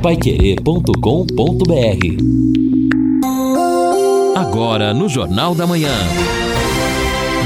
paiquerê.com.br Agora no Jornal da Manhã.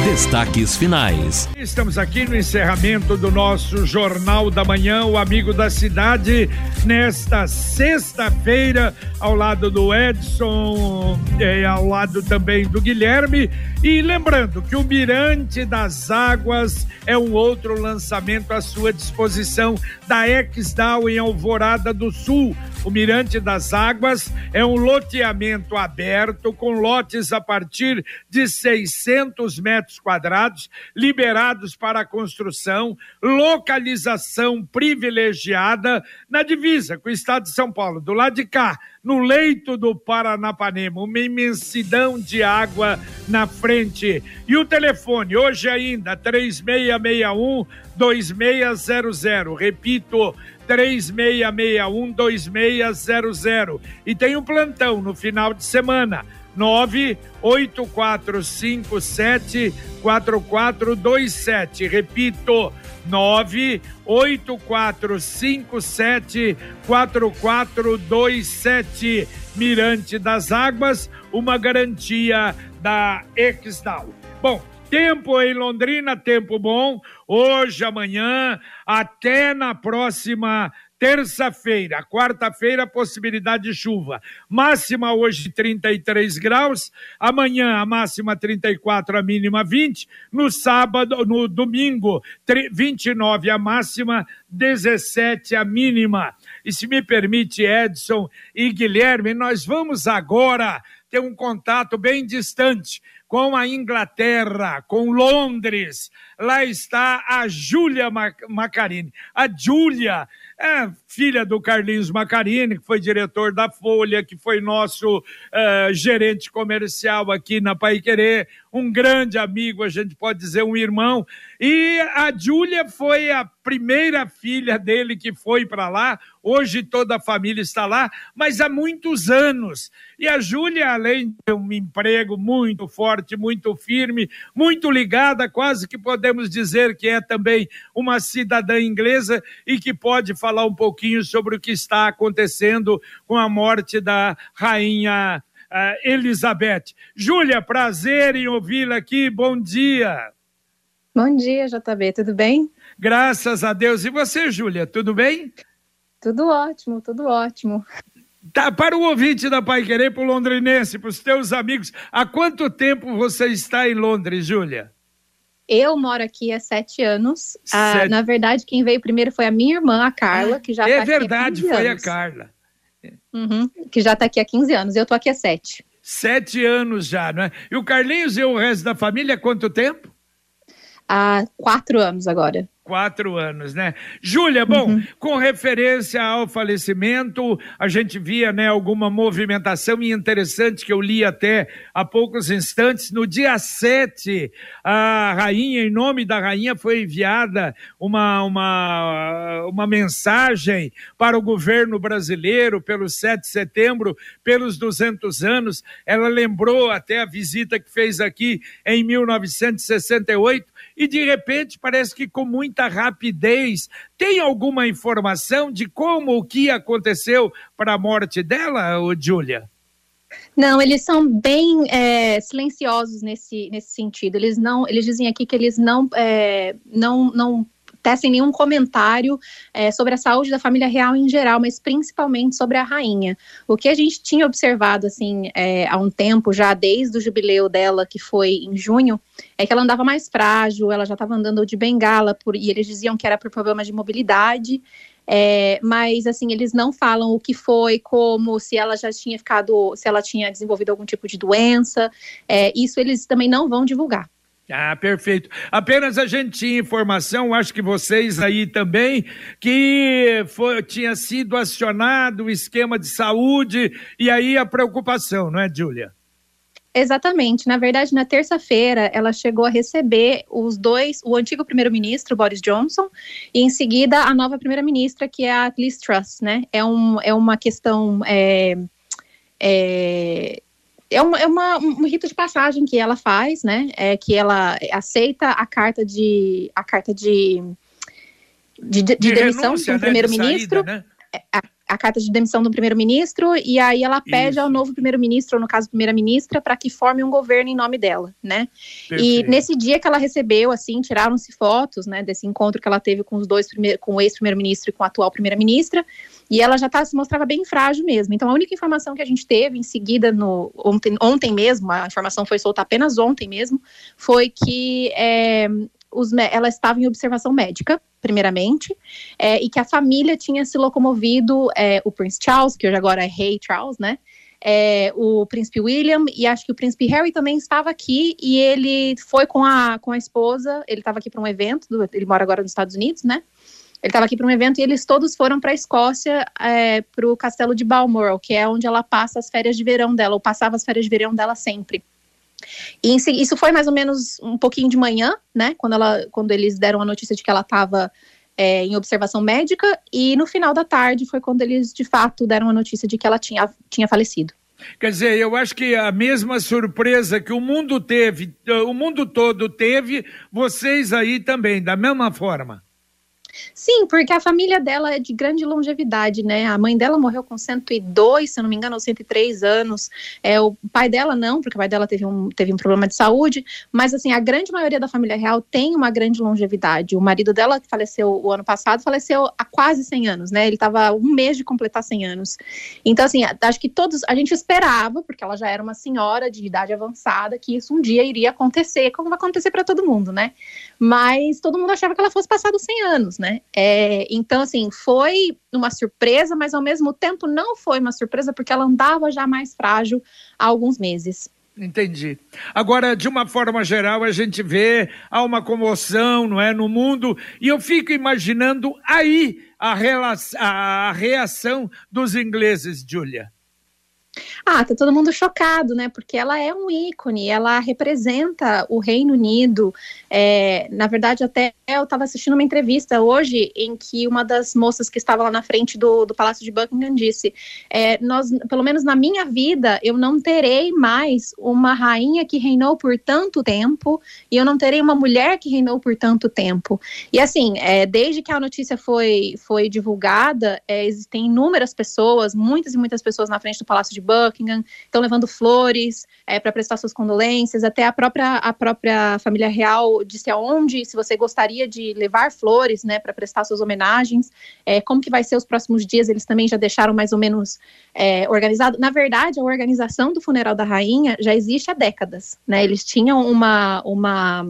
Destaques finais. Estamos aqui no encerramento do nosso Jornal da Manhã, o Amigo da Cidade, nesta sexta-feira, ao lado do Edson, e ao lado também do Guilherme. E lembrando que o Mirante das Águas é um outro lançamento à sua disposição da Exdal em Alvorada do Sul. O Mirante das Águas é um loteamento aberto com lotes a partir de 600 metros quadrados, liberados para a construção, localização privilegiada na divisa com o estado de São Paulo. Do lado de cá, no leito do Paranapanema, uma imensidão de água na frente. E o telefone, hoje ainda, 3661 2600. Repito, 3661 2600. E tem um plantão no final de semana. 98457 4427. Repito, 98457 4427. Mirante das Águas, uma garantia da Exdal. Bom, tempo em Londrina, tempo bom, hoje, amanhã, até na próxima terça-feira, quarta-feira, possibilidade de chuva. Máxima hoje 33 graus, amanhã a máxima 34, a mínima 20, no sábado, no domingo 29 a máxima, 17 a mínima. E se me permite, Edson e Guilherme, nós vamos agora ter um contato bem distante com a Inglaterra, com Londres. Lá está a Júlia Macarini. A Júlia é filha do Carlinhos Macarini, que foi diretor da Folha, que foi nosso uh, gerente comercial aqui na Pai Querer, um grande amigo, a gente pode dizer um irmão. E a Júlia foi a primeira filha dele que foi para lá. Hoje toda a família está lá, mas há muitos anos. E a Júlia, além de um emprego muito forte, muito firme, muito ligada, quase que podemos dizer que é também uma cidadã inglesa e que pode falar um pouquinho sobre o que está acontecendo com a morte da rainha uh, Elizabeth. Júlia, prazer em ouvi-la aqui. Bom dia. Bom dia, JB. Tudo bem? Graças a Deus. E você, Júlia, tudo bem? Tudo ótimo, tudo ótimo. Tá, para o ouvinte da Pai Querer, para o londrinense, para os teus amigos, há quanto tempo você está em Londres, Júlia? Eu moro aqui há sete anos. Ah, sete... Ah, na verdade, quem veio primeiro foi a minha irmã, a Carla, que já É tá verdade, foi anos. a Carla. Uhum, que já está aqui há 15 anos. Eu estou aqui há sete. Sete anos já, não é? E o Carlinhos e o resto da família, há quanto tempo? Há quatro anos agora quatro anos, né? Júlia, bom, uhum. com referência ao falecimento, a gente via, né, alguma movimentação interessante que eu li até há poucos instantes. No dia 7, a rainha, em nome da rainha, foi enviada uma, uma, uma mensagem para o governo brasileiro pelo 7 de setembro, pelos 200 anos. Ela lembrou até a visita que fez aqui em 1968 e de repente parece que com muita rapidez. Tem alguma informação de como o que aconteceu para a morte dela, Júlia? Não, eles são bem é, silenciosos nesse, nesse sentido. Eles não, eles dizem aqui que eles não, é, não, não tecem nenhum comentário é, sobre a saúde da família real em geral, mas principalmente sobre a rainha. O que a gente tinha observado assim é, há um tempo, já desde o jubileu dela, que foi em junho, é que ela andava mais frágil, ela já estava andando de bengala, por, e eles diziam que era por problemas de mobilidade. É, mas assim eles não falam o que foi, como, se ela já tinha ficado, se ela tinha desenvolvido algum tipo de doença. É, isso eles também não vão divulgar. Ah, perfeito. Apenas a gente tinha informação, acho que vocês aí também, que foi, tinha sido acionado o esquema de saúde e aí a preocupação, não é, Júlia? Exatamente. Na verdade, na terça-feira, ela chegou a receber os dois, o antigo primeiro-ministro, Boris Johnson, e em seguida a nova primeira-ministra, que é a Liz Truss, né? É, um, é uma questão é, é, é, uma, é uma, um rito de passagem que ela faz, né? É que ela aceita a carta de a carta de, de, de, de demissão do né? primeiro-ministro. Né? a, a carta de demissão do primeiro-ministro e aí ela pede Isso. ao novo primeiro-ministro, ou no caso primeira-ministra, para que forme um governo em nome dela, né? Perfeito. E nesse dia que ela recebeu, assim, tiraram-se fotos, né, desse encontro que ela teve com os dois com o ex-primeiro-ministro e com a atual primeira-ministra, e ela já tá, se mostrava bem frágil mesmo. Então a única informação que a gente teve em seguida no ontem, ontem mesmo, a informação foi solta apenas ontem mesmo, foi que é, os, ela estava em observação médica, primeiramente, é, e que a família tinha se locomovido, é, o Prince Charles, que hoje agora é Rei Charles, né? É, o príncipe William e acho que o príncipe Harry também estava aqui e ele foi com a, com a esposa, ele estava aqui para um evento, do, ele mora agora nos Estados Unidos, né? Ele estava aqui para um evento e eles todos foram para a Escócia, é, para o castelo de Balmoral, que é onde ela passa as férias de verão dela, ou passava as férias de verão dela sempre. E isso foi mais ou menos um pouquinho de manhã, né? Quando, ela, quando eles deram a notícia de que ela estava é, em observação médica, e no final da tarde foi quando eles de fato deram a notícia de que ela tinha, tinha falecido. Quer dizer, eu acho que a mesma surpresa que o mundo teve, o mundo todo teve, vocês aí também, da mesma forma. Sim, porque a família dela é de grande longevidade, né? A mãe dela morreu com 102, se eu não me engano, ou 103 anos. É, o pai dela não, porque o pai dela teve um, teve um problema de saúde. Mas, assim, a grande maioria da família real tem uma grande longevidade. O marido dela, que faleceu o ano passado, faleceu há quase 100 anos, né? Ele estava um mês de completar 100 anos. Então, assim, acho que todos, a gente esperava, porque ela já era uma senhora de idade avançada, que isso um dia iria acontecer, como vai acontecer para todo mundo, né? Mas todo mundo achava que ela fosse passar dos 100 anos, né? É, então, assim, foi uma surpresa, mas ao mesmo tempo não foi uma surpresa, porque ela andava já mais frágil há alguns meses. Entendi. Agora, de uma forma geral, a gente vê há uma comoção, não é, no mundo, e eu fico imaginando aí a, a reação dos ingleses, Julia. Ah, tá todo mundo chocado, né? Porque ela é um ícone, ela representa o Reino Unido. É, na verdade, até eu estava assistindo uma entrevista hoje em que uma das moças que estava lá na frente do, do Palácio de Buckingham disse: é, nós, pelo menos na minha vida, eu não terei mais uma rainha que reinou por tanto tempo e eu não terei uma mulher que reinou por tanto tempo. E assim, é, desde que a notícia foi, foi divulgada, é, existem inúmeras pessoas, muitas e muitas pessoas na frente do Palácio de Buckingham, estão levando flores é, para prestar suas condolências, até a própria, a própria família real disse aonde, se você gostaria de levar flores, né, para prestar suas homenagens, é, como que vai ser os próximos dias, eles também já deixaram mais ou menos é, organizado. Na verdade, a organização do funeral da rainha já existe há décadas, né, eles tinham uma, uma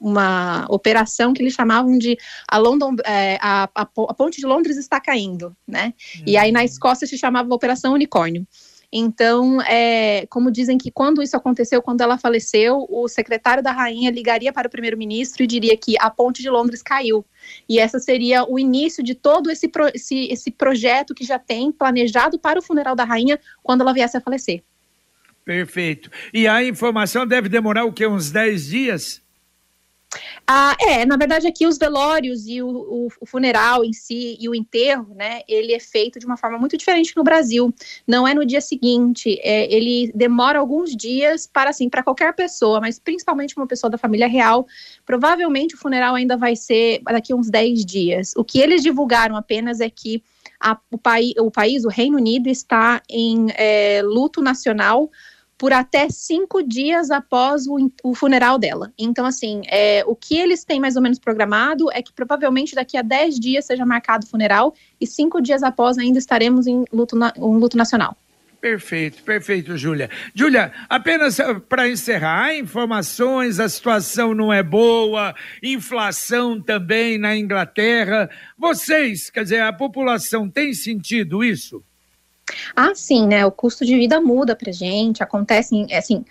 uma operação que eles chamavam de a, London, é, a, a, a, ponte de Londres está caindo, né? Uhum. E aí na Escócia se chamava Operação Unicórnio. Então, é, como dizem que quando isso aconteceu, quando ela faleceu, o secretário da rainha ligaria para o primeiro-ministro e diria que a ponte de Londres caiu. E essa seria o início de todo esse, pro, esse, esse projeto que já tem planejado para o funeral da rainha quando ela viesse a falecer. Perfeito. E a informação deve demorar o quê? Uns 10 dias? Ah, é, na verdade aqui os velórios e o, o, o, funeral em si e o enterro, né, ele é feito de uma forma muito diferente no Brasil. Não é no dia seguinte, é, ele demora alguns dias para assim para qualquer pessoa, mas principalmente uma pessoa da família real. Provavelmente o funeral ainda vai ser daqui a uns 10 dias. O que eles divulgaram apenas é que a, o, país, o país, o Reino Unido, está em é, luto nacional por até cinco dias após o, o funeral dela. Então, assim, é, o que eles têm mais ou menos programado é que provavelmente daqui a dez dias seja marcado o funeral e cinco dias após ainda estaremos em luto, na, um luto nacional. Perfeito, perfeito, Júlia. Júlia, apenas eh, para encerrar, informações, a situação não é boa, inflação também na Inglaterra. Vocês, quer dizer, a população tem sentido isso? Ah, sim, né? O custo de vida muda pra gente, acontece, assim,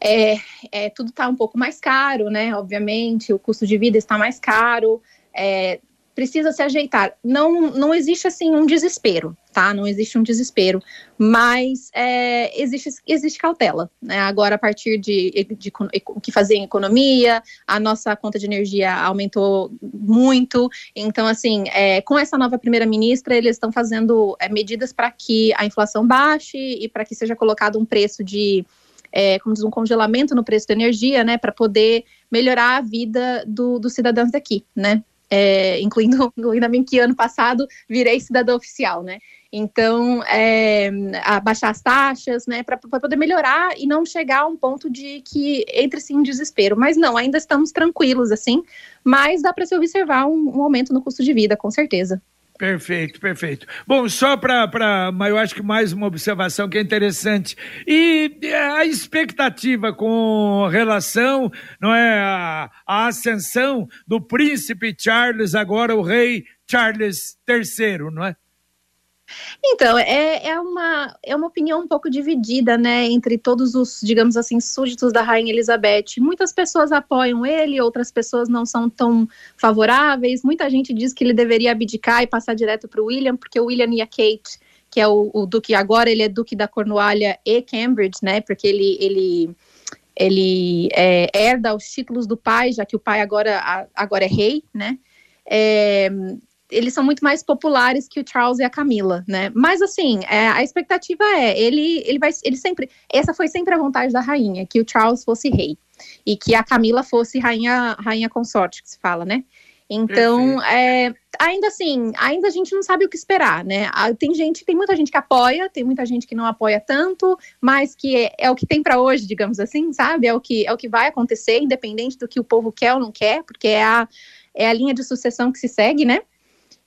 é, é, tudo está um pouco mais caro, né? Obviamente, o custo de vida está mais caro, é, precisa se ajeitar. Não, não existe assim um desespero, tá? Não existe um desespero, mas é, existe, existe cautela, né? Agora, a partir de, de, o que fazer em economia, a nossa conta de energia aumentou muito. Então, assim, é, com essa nova primeira-ministra, eles estão fazendo é, medidas para que a inflação baixe e para que seja colocado um preço de é, como diz, um congelamento no preço da energia, né, para poder melhorar a vida do, dos cidadãos daqui, né. É, incluindo, incluindo a mim que ano passado virei cidadã oficial, né? Então, é, abaixar as taxas, né, para poder melhorar e não chegar a um ponto de que entre-se em desespero. Mas não, ainda estamos tranquilos, assim, mas dá para se observar um, um aumento no custo de vida, com certeza. Perfeito, perfeito. Bom, só para, eu acho que mais uma observação que é interessante. E a expectativa com relação, não é, a, a ascensão do príncipe Charles, agora o rei Charles III, não é? Então, é, é, uma, é uma opinião um pouco dividida, né, entre todos os, digamos assim, súditos da Rainha Elizabeth. Muitas pessoas apoiam ele, outras pessoas não são tão favoráveis. Muita gente diz que ele deveria abdicar e passar direto para o William, porque o William e a Kate, que é o, o duque agora, ele é duque da Cornualha e Cambridge, né, porque ele, ele ele é, herda os títulos do pai, já que o pai agora, agora é rei, né? É, eles são muito mais populares que o Charles e a Camila, né? Mas assim, é, a expectativa é, ele, ele vai, ele sempre, essa foi sempre a vontade da rainha, que o Charles fosse rei e que a Camila fosse rainha, rainha consorte, que se fala, né? Então, é, ainda assim, ainda a gente não sabe o que esperar, né? Ah, tem gente, tem muita gente que apoia, tem muita gente que não apoia tanto, mas que é, é o que tem para hoje, digamos assim, sabe? É o que é o que vai acontecer, independente do que o povo quer ou não quer, porque é a é a linha de sucessão que se segue, né?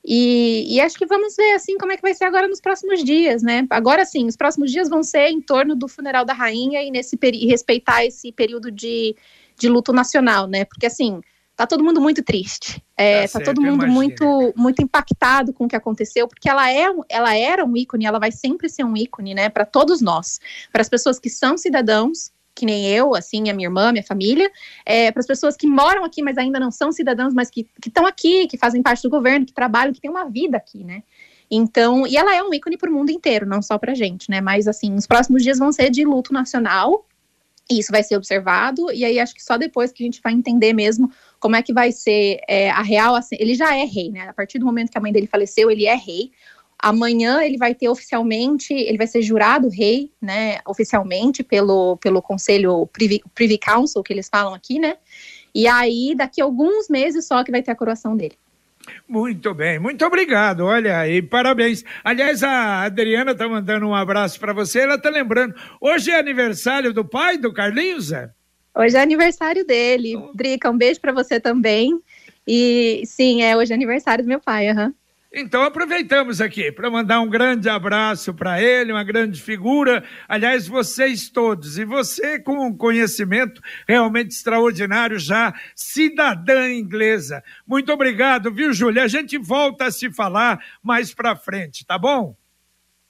E, e, acho que vamos ver assim como é que vai ser agora nos próximos dias, né? Agora sim, os próximos dias vão ser em torno do funeral da rainha e nesse e respeitar esse período de, de luto nacional, né? Porque assim, tá todo mundo muito triste. É, tá, tá certo, todo mundo muito muito impactado com o que aconteceu, porque ela é ela era um ícone, ela vai sempre ser um ícone, né, para todos nós, para as pessoas que são cidadãos, que nem eu, assim, a minha irmã, minha família, é, para as pessoas que moram aqui, mas ainda não são cidadãos, mas que estão aqui, que fazem parte do governo, que trabalham, que têm uma vida aqui, né? Então, e ela é um ícone para o mundo inteiro, não só para gente, né? Mas assim, os próximos dias vão ser de luto nacional. E isso vai ser observado, e aí acho que só depois que a gente vai entender mesmo como é que vai ser é, a real. Assim, ele já é rei, né? A partir do momento que a mãe dele faleceu, ele é rei. Amanhã ele vai ter oficialmente, ele vai ser jurado rei, né, oficialmente pelo, pelo Conselho Privy, Privy Council, que eles falam aqui, né? E aí, daqui a alguns meses só que vai ter a coroação dele. Muito bem, muito obrigado. Olha, e parabéns. Aliás, a Adriana tá mandando um abraço para você. Ela tá lembrando. Hoje é aniversário do pai do Carlinhos, Zé? Hoje é aniversário dele. Drica, um beijo para você também. E sim, é hoje é aniversário do meu pai, aham. Uhum. Então aproveitamos aqui para mandar um grande abraço para ele, uma grande figura. Aliás, vocês todos, e você com um conhecimento realmente extraordinário, já cidadã inglesa. Muito obrigado, viu, Júlia? A gente volta a se falar mais para frente, tá bom?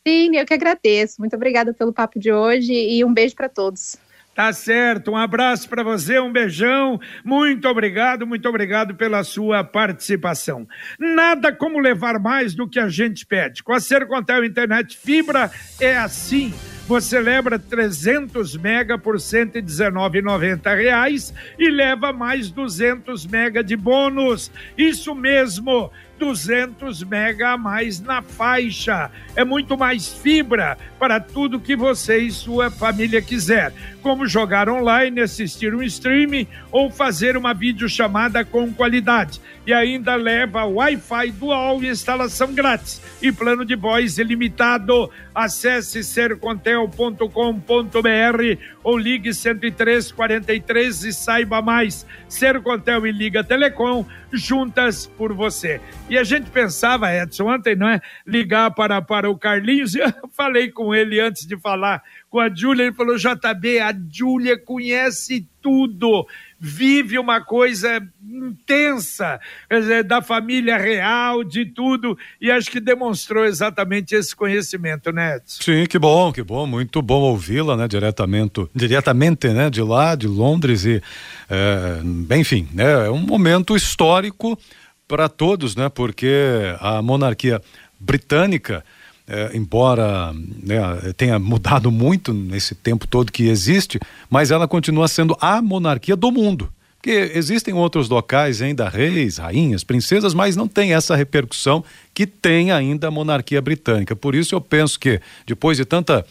Sim, eu que agradeço. Muito obrigada pelo papo de hoje e um beijo para todos. Tá certo, um abraço para você, um beijão, muito obrigado, muito obrigado pela sua participação. Nada como levar mais do que a gente pede. Com a Sercontel Internet Fibra é assim. Você leva 300 mega por 119,90 reais e leva mais 200 mega de bônus. Isso mesmo, 200 mega a mais na faixa. É muito mais fibra para tudo que você e sua família quiser, como jogar online, assistir um streaming ou fazer uma videochamada com qualidade. E ainda leva Wi-Fi dual e instalação grátis e plano de voz ilimitado. Acesse sercontel.com.br ou ligue 10343 e saiba mais. Sercontel e Liga Telecom juntas por você. E a gente pensava, Edson, ontem, não é? Ligar para, para o Carlinhos, eu falei com ele antes de falar com a Júlia, ele falou, JB, a Júlia conhece tudo, vive uma coisa intensa dizer, da família real, de tudo, e acho que demonstrou exatamente esse conhecimento, né, Edson? Sim, que bom, que bom, muito bom ouvi-la, né, diretamente, diretamente, né, de lá, de Londres e, é, enfim, né, é um momento histórico para todos, né, porque a monarquia britânica é, embora né, tenha mudado muito nesse tempo todo que existe, mas ela continua sendo a monarquia do mundo. Porque existem outros locais ainda, reis, rainhas, princesas, mas não tem essa repercussão que tem ainda a monarquia britânica. Por isso eu penso que, depois de tanta,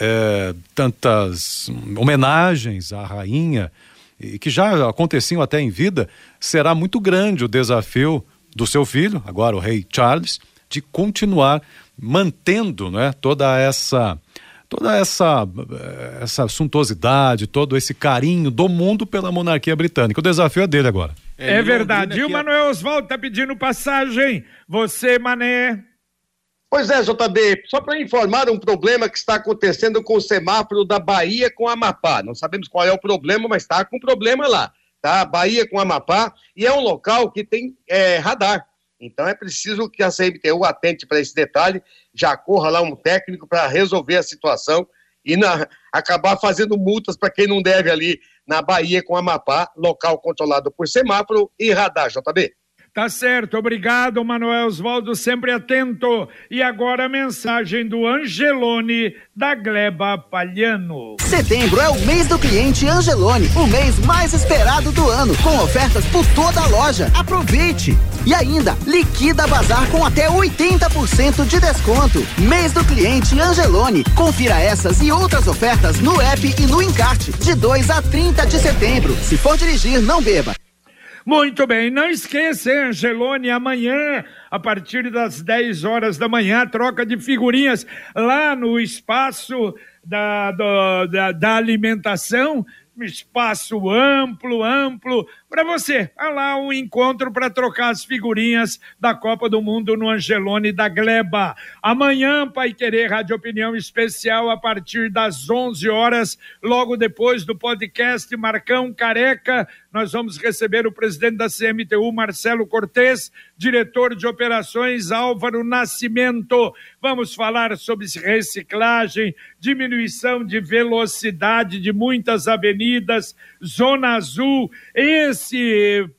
é, tantas homenagens à rainha, e que já aconteciam até em vida, será muito grande o desafio do seu filho, agora o rei Charles, de continuar mantendo né, toda essa toda essa essa suntuosidade, todo esse carinho do mundo pela monarquia britânica. O desafio é dele agora. É, é verdade. E o Manuel Oswaldo está pedindo passagem. Você, Mané. Pois é, JB, só para informar um problema que está acontecendo com o semáforo da Bahia com Amapá. Não sabemos qual é o problema, mas está com problema lá, tá? Bahia com Amapá, e é um local que tem é, radar. Então é preciso que a CMTU atente para esse detalhe, já corra lá um técnico para resolver a situação e na, acabar fazendo multas para quem não deve ali na Bahia com Amapá, local controlado por semáforo e radar, JB. Tá certo, obrigado, Manuel Oswaldo, sempre atento. E agora a mensagem do Angelone, da Gleba Palhano. Setembro é o mês do cliente Angelone, o mês mais esperado do ano, com ofertas por toda a loja. Aproveite! E ainda, liquida bazar com até 80% de desconto. Mês do cliente Angelone. Confira essas e outras ofertas no app e no encarte, de 2 a 30 de setembro. Se for dirigir, não beba. Muito bem, não esqueça, Angelone, amanhã, a partir das 10 horas da manhã, troca de figurinhas lá no espaço da, do, da, da alimentação espaço amplo, amplo, para você. Há lá um encontro para trocar as figurinhas da Copa do Mundo no Angelone da Gleba. Amanhã, Pai Querer Rádio Opinião Especial, a partir das 11 horas, logo depois do podcast Marcão Careca, nós vamos receber o presidente da CMTU, Marcelo Cortes, diretor de operações, Álvaro Nascimento. Vamos falar sobre reciclagem, diminuição de velocidade de muitas avenidas, Zona Azul, esse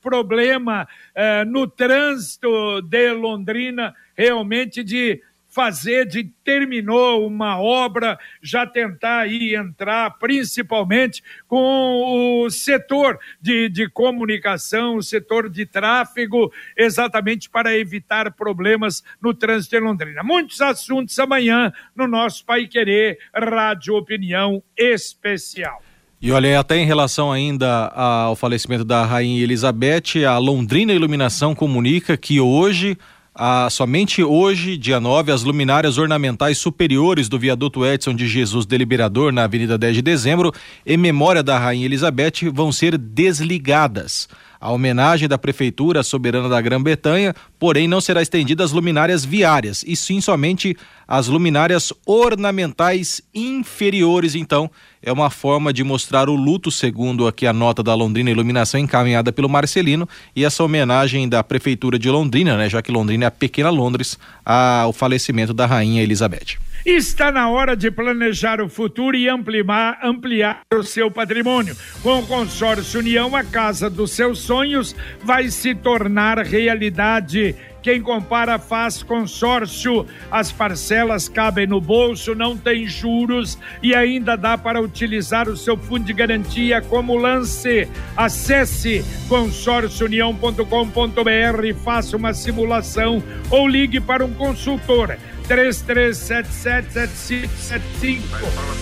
problema eh, no trânsito de Londrina, realmente de fazer de terminou uma obra, já tentar aí entrar principalmente com o setor de, de comunicação, o setor de tráfego, exatamente para evitar problemas no trânsito em Londrina. Muitos assuntos amanhã no nosso Pai Querer Rádio Opinião Especial. E olha, até em relação ainda ao falecimento da Rainha Elizabeth, a Londrina Iluminação comunica que hoje ah, somente hoje, dia 9, as luminárias ornamentais superiores do viaduto Edson de Jesus Deliberador, na Avenida 10 de Dezembro, em memória da Rainha Elizabeth, vão ser desligadas. A homenagem da Prefeitura Soberana da Grã-Bretanha, porém, não será estendida às luminárias viárias, e sim somente às luminárias ornamentais inferiores. Então, é uma forma de mostrar o luto, segundo aqui a nota da Londrina Iluminação encaminhada pelo Marcelino, e essa homenagem da Prefeitura de Londrina, né, já que Londrina é a pequena Londres, ao falecimento da Rainha Elizabeth. Está na hora de planejar o futuro e ampliar, ampliar o seu patrimônio. Com o consórcio União, a casa dos seus sonhos vai se tornar realidade. Quem compara faz consórcio, as parcelas cabem no bolso, não tem juros e ainda dá para utilizar o seu fundo de garantia como lance. Acesse consórciounião.com.br, faça uma simulação ou ligue para um consultor 33777575.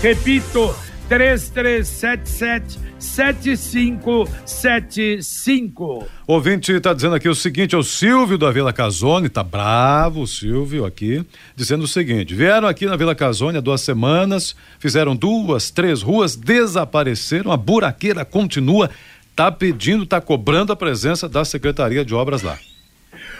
Repito, 3377 7575. Ouvinte está dizendo aqui o seguinte: é o Silvio da Vila Casone, tá bravo o Silvio aqui, dizendo o seguinte: vieram aqui na Vila Casone há duas semanas, fizeram duas, três ruas, desapareceram, a buraqueira continua, tá pedindo, tá cobrando a presença da Secretaria de Obras lá.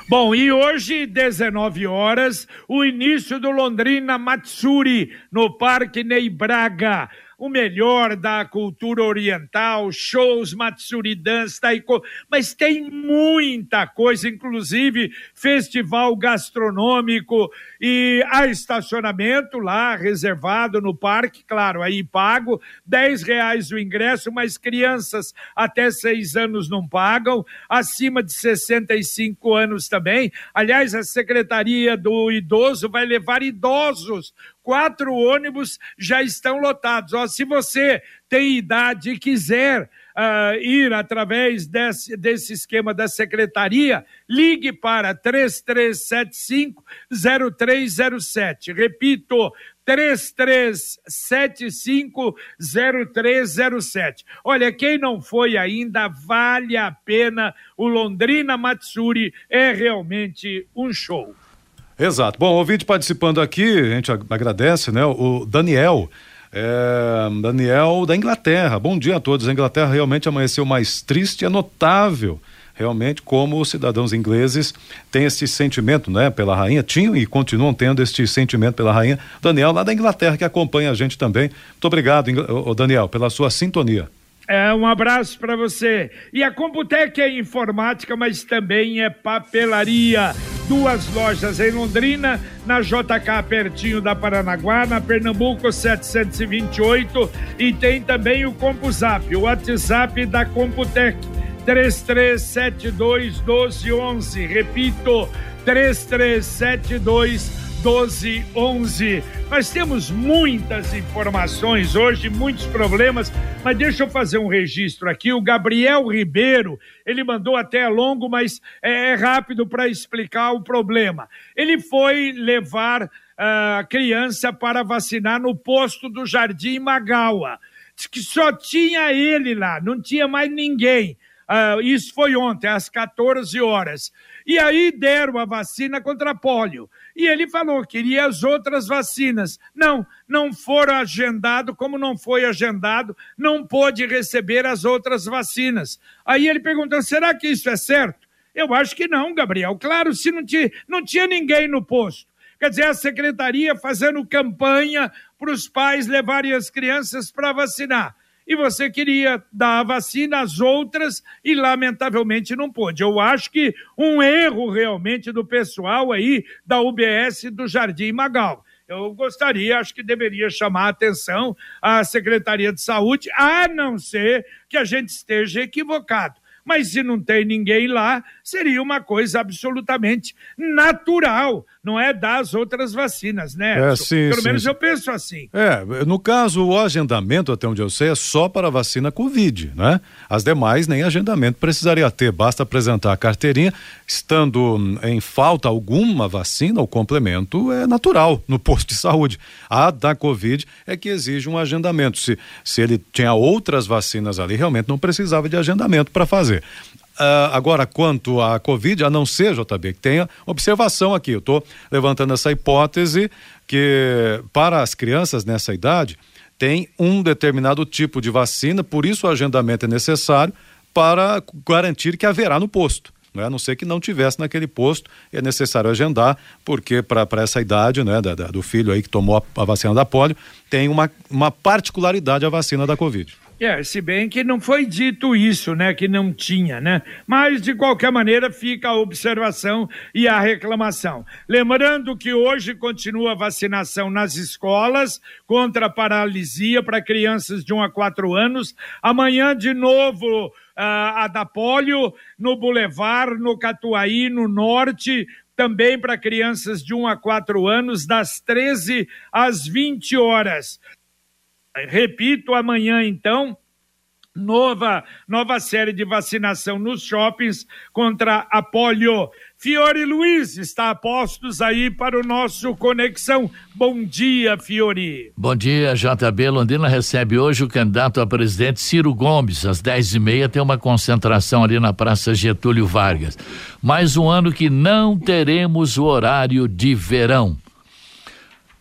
Bom, e hoje, 19 horas, o início do Londrina Matsuri, no Parque Ney Braga o melhor da cultura oriental, shows, Matsuri Dance, Taiko, mas tem muita coisa, inclusive festival gastronômico e há estacionamento lá reservado no parque, claro, aí pago, dez reais o ingresso, mas crianças até seis anos não pagam, acima de 65 anos também. Aliás, a Secretaria do Idoso vai levar idosos quatro ônibus já estão lotados. Ó, se você tem idade e quiser uh, ir através desse, desse esquema da secretaria, ligue para 3375-0307. Repito, 33750307. Olha, quem não foi ainda, vale a pena. O Londrina Matsuri é realmente um show. Exato. Bom, ouvinte participando aqui, a gente agradece, né? O Daniel. É, Daniel da Inglaterra. Bom dia a todos. A Inglaterra realmente amanheceu mais triste, é notável realmente como os cidadãos ingleses têm esse sentimento, né, pela rainha, tinham e continuam tendo este sentimento pela rainha. Daniel, lá da Inglaterra, que acompanha a gente também. Muito obrigado, Daniel, pela sua sintonia. É, um abraço para você. E a Computec é informática, mas também é papelaria. Duas lojas em Londrina, na JK pertinho da Paranaguá, na Pernambuco 728 e tem também o CompuZap, o WhatsApp da Computec 3372 1211. Repito, 3372 1211. Nós temos muitas informações hoje, muitos problemas, mas deixa eu fazer um registro aqui. O Gabriel Ribeiro, ele mandou até longo, mas é, é rápido para explicar o problema. Ele foi levar a criança para vacinar no posto do Jardim Magawa. Diz que só tinha ele lá, não tinha mais ninguém. Uh, isso foi ontem, às 14 horas. E aí deram a vacina contra pólio. E ele falou que queria as outras vacinas. Não, não foram agendado, como não foi agendado, não pôde receber as outras vacinas. Aí ele perguntou: será que isso é certo? Eu acho que não, Gabriel. Claro, se não tinha, não tinha ninguém no posto. Quer dizer, a secretaria fazendo campanha para os pais levarem as crianças para vacinar e você queria dar a vacina às outras e, lamentavelmente, não pôde. Eu acho que um erro realmente do pessoal aí da UBS do Jardim Magal. Eu gostaria, acho que deveria chamar a atenção a Secretaria de Saúde, a não ser que a gente esteja equivocado mas se não tem ninguém lá, seria uma coisa absolutamente natural, não é das outras vacinas, né? É, sim, Pelo sim, menos sim. eu penso assim. É, no caso, o agendamento, até onde eu sei, é só para a vacina Covid, né? As demais nem agendamento precisaria ter, basta apresentar a carteirinha, estando em falta alguma vacina, o complemento é natural no posto de saúde. A da Covid é que exige um agendamento. Se, se ele tinha outras vacinas ali, realmente não precisava de agendamento para fazer. Uh, agora, quanto à Covid, a não ser, JB, que tenha observação aqui. Eu estou levantando essa hipótese que para as crianças nessa idade tem um determinado tipo de vacina, por isso o agendamento é necessário para garantir que haverá no posto. Né? A não ser que não tivesse naquele posto, é necessário agendar, porque para essa idade né, da, da, do filho aí que tomou a, a vacina da polio, tem uma, uma particularidade a vacina da Covid. É, se bem que não foi dito isso, né, que não tinha, né? Mas de qualquer maneira fica a observação e a reclamação. Lembrando que hoje continua a vacinação nas escolas contra a paralisia para crianças de 1 a 4 anos. Amanhã de novo a, a da polio no Boulevard, no Catuaí, no norte, também para crianças de 1 a 4 anos, das 13 às 20 horas. Repito, amanhã então, nova, nova série de vacinação nos shoppings contra a polio. Fiore Luiz está a postos aí para o nosso Conexão. Bom dia, Fiore. Bom dia, JB. Londrina recebe hoje o candidato a presidente Ciro Gomes. Às dez e meia tem uma concentração ali na Praça Getúlio Vargas. Mais um ano que não teremos o horário de verão.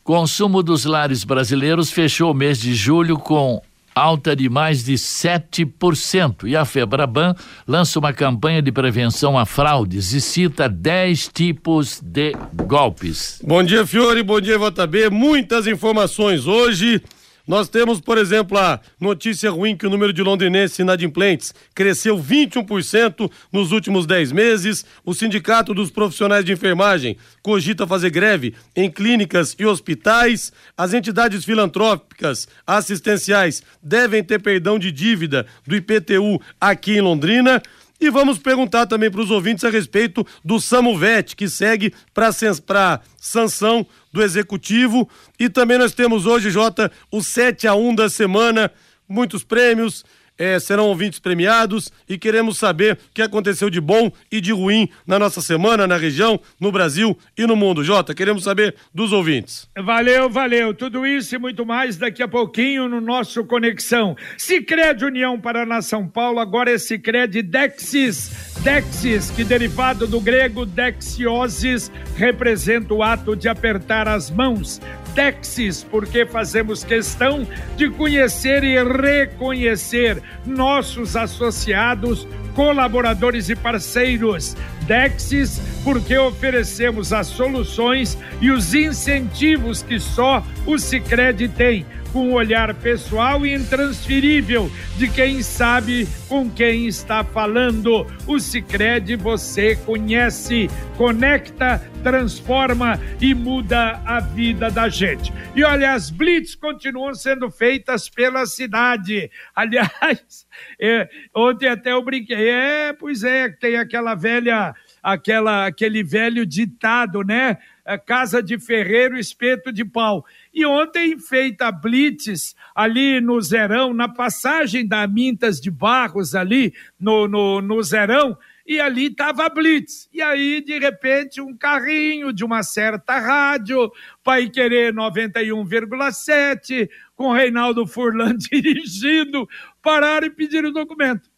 Consumo dos lares brasileiros fechou o mês de julho com alta de mais de 7%. E a Febraban lança uma campanha de prevenção a fraudes e cita 10 tipos de golpes. Bom dia, Fiore. Bom dia, JB. Muitas informações hoje. Nós temos, por exemplo, a notícia ruim que o número de londrinenses inadimplentes cresceu 21% nos últimos 10 meses. O Sindicato dos Profissionais de Enfermagem cogita fazer greve em clínicas e hospitais. As entidades filantrópicas assistenciais devem ter perdão de dívida do IPTU aqui em Londrina. E vamos perguntar também para os ouvintes a respeito do Samuvet, que segue para sanção do Executivo. E também nós temos hoje, Jota, o 7 a 1 da semana, muitos prêmios. Eh, serão ouvintes premiados e queremos saber o que aconteceu de bom e de ruim na nossa semana, na região, no Brasil e no mundo. Jota, queremos saber dos ouvintes. Valeu, valeu. Tudo isso e muito mais daqui a pouquinho no nosso Conexão. Cicred União Paraná São Paulo, agora é Cicred Dexis. Dexis, que derivado do grego dexiosis, representa o ato de apertar as mãos. Dexis, porque fazemos questão de conhecer e reconhecer nossos associados, colaboradores e parceiros. Dexis, porque oferecemos as soluções e os incentivos que só o Sicredi tem com um olhar pessoal e intransferível de quem sabe com quem está falando. O Sicredi você conhece, conecta, transforma e muda a vida da gente. E olha, as blitz continuam sendo feitas pela cidade. Aliás, é, ontem até eu brinquei, é, pois é, tem aquela velha, aquela, aquele velho ditado, né? É, casa de ferreiro, espeto de pau. E ontem feita a blitz ali no Zerão, na passagem da Mintas de Barros ali no, no, no Zerão, e ali estava a Blitz. E aí, de repente, um carrinho de uma certa rádio, Pai Querer 91,7, com Reinaldo Furlan dirigindo, pararam e pediram o documento.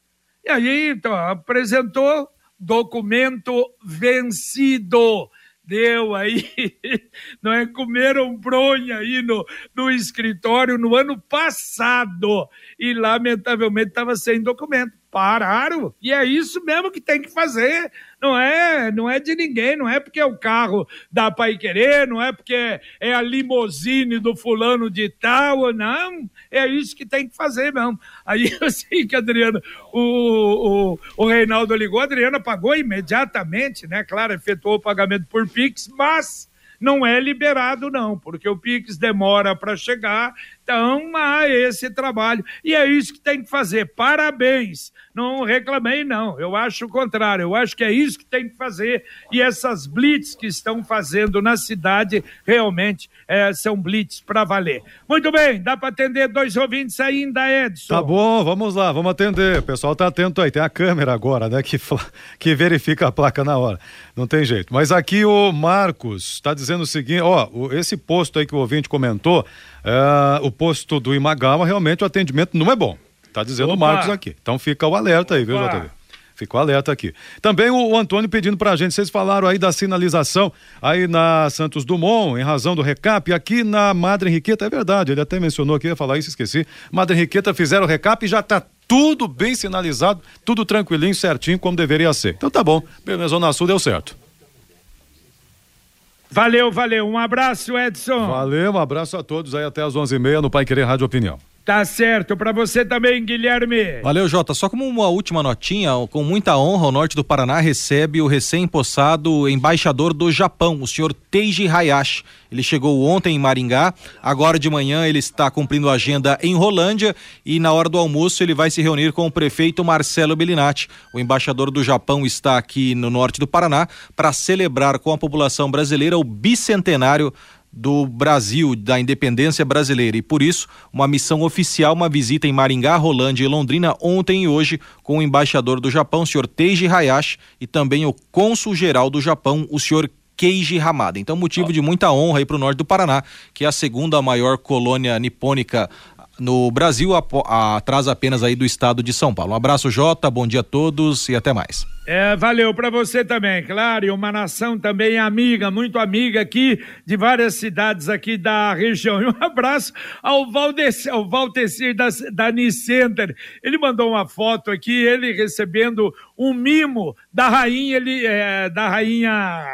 E aí, então, apresentou documento vencido deu aí, não é? Comeram bronha aí no, no escritório no ano passado e, lamentavelmente, estava sem documento. Pararam. E é isso mesmo que tem que fazer. Não é, não é de ninguém, não é porque é o carro da Pai Querer, não é porque é a limousine do fulano de tal, não. É isso que tem que fazer mesmo. Aí eu sei que a Adriana, o, o, o Reinaldo ligou, Adriana pagou imediatamente, né? Claro, efetuou o pagamento por Pix, mas não é liberado, não, porque o Pix demora para chegar, então há esse trabalho. E é isso que tem que fazer. Parabéns. Não reclamei, não. Eu acho o contrário. Eu acho que é isso que tem que fazer. E essas blitz que estão fazendo na cidade realmente é, são blitz para valer. Muito bem, dá para atender dois ouvintes ainda, Edson. Tá bom, vamos lá, vamos atender. O pessoal tá atento aí. Tem a câmera agora, né, que, que verifica a placa na hora. Não tem jeito. Mas aqui o Marcos está dizendo o seguinte: ó, esse posto aí que o ouvinte comentou é, o posto do Imagawa, realmente o atendimento não é bom. Tá dizendo Opa. o Marcos aqui. Então fica o alerta aí, viu, JV? Ficou alerta aqui. Também o, o Antônio pedindo pra gente, vocês falaram aí da sinalização aí na Santos Dumont, em razão do recap, aqui na Madre Henriqueta, é verdade, ele até mencionou aqui, ia falar isso, esqueci. Madre Henriqueta fizeram o recap e já tá tudo bem sinalizado, tudo tranquilinho, certinho, como deveria ser. Então tá bom, na Zona Sul deu certo. Valeu, valeu. Um abraço, Edson. Valeu, um abraço a todos aí até às onze e meia no Pai Querer Rádio Opinião. Tá certo, para você também, Guilherme. Valeu, Jota. Só como uma última notinha, com muita honra, o norte do Paraná recebe o recém-possado embaixador do Japão, o senhor Teiji Hayashi. Ele chegou ontem em Maringá, agora de manhã ele está cumprindo a agenda em Rolândia e na hora do almoço ele vai se reunir com o prefeito Marcelo Bellinati. O embaixador do Japão está aqui no norte do Paraná para celebrar com a população brasileira o bicentenário do Brasil, da independência brasileira. E por isso, uma missão oficial, uma visita em Maringá, Rolândia e Londrina ontem e hoje com o embaixador do Japão, o senhor Teiji Hayashi, e também o cônsul-geral do Japão, o senhor Keiji Hamada. Então, motivo de muita honra aí para o norte do Paraná, que é a segunda maior colônia nipônica no Brasil, atrás apenas aí do estado de São Paulo. Um abraço, Jota, bom dia a todos e até mais. É, valeu para você também, claro, e uma nação também amiga, muito amiga aqui de várias cidades aqui da região. E um abraço ao Valdecir, ao Valdecir da, da Nicenter. Ele mandou uma foto aqui, ele recebendo um mimo da rainha, ele, é, da rainha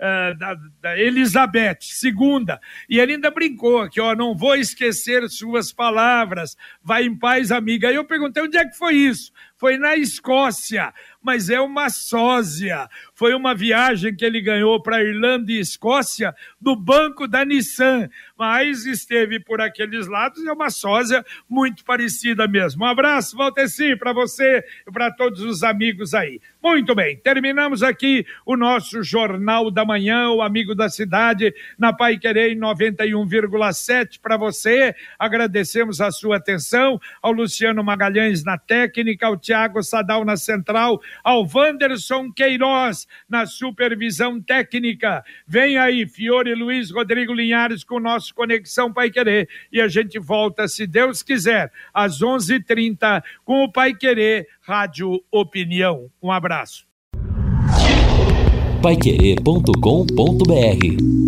uh, da, da, Elizabeth II. E ele ainda brincou aqui, ó, não vou esquecer suas palavras, vai em paz, amiga. Aí eu perguntei onde é que foi isso? Foi na Escócia, mas é uma sósia. foi uma viagem que ele ganhou para Irlanda e Escócia do banco da Nissan, mas esteve por aqueles lados e é uma sósia muito parecida mesmo. Um abraço, Valteci, para você e para todos os amigos aí. Muito bem, terminamos aqui o nosso Jornal da Manhã, o Amigo da Cidade, na Pai Querer 91,7 para você. Agradecemos a sua atenção, ao Luciano Magalhães na técnica, ao Tiago Sadal na central, ao Wanderson Queiroz na supervisão técnica. Vem aí, Fiore Luiz Rodrigo Linhares com o nosso Conexão Pai Querer. E a gente volta, se Deus quiser, às 11:30 h 30 com o Pai Querer Rádio Opinião. Um abraço. Paiquerê.com.br